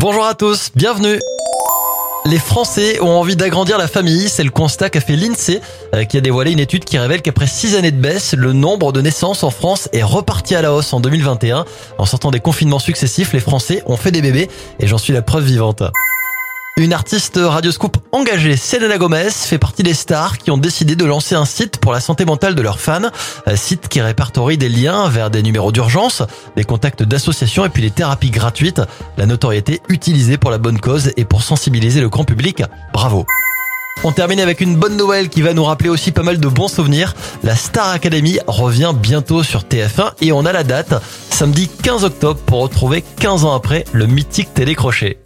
Bonjour à tous, bienvenue. Les Français ont envie d'agrandir la famille, c'est le constat qu'a fait l'INSEE, euh, qui a dévoilé une étude qui révèle qu'après six années de baisse, le nombre de naissances en France est reparti à la hausse en 2021. En sortant des confinements successifs, les Français ont fait des bébés, et j'en suis la preuve vivante. Une artiste radioscoop engagée, Selena Gomez, fait partie des stars qui ont décidé de lancer un site pour la santé mentale de leurs fans. Un site qui répertorie des liens vers des numéros d'urgence, des contacts d'associations et puis des thérapies gratuites. La notoriété utilisée pour la bonne cause et pour sensibiliser le grand public. Bravo. On termine avec une bonne nouvelle qui va nous rappeler aussi pas mal de bons souvenirs. La Star Academy revient bientôt sur TF1 et on a la date, samedi 15 octobre pour retrouver 15 ans après le mythique télécrochet.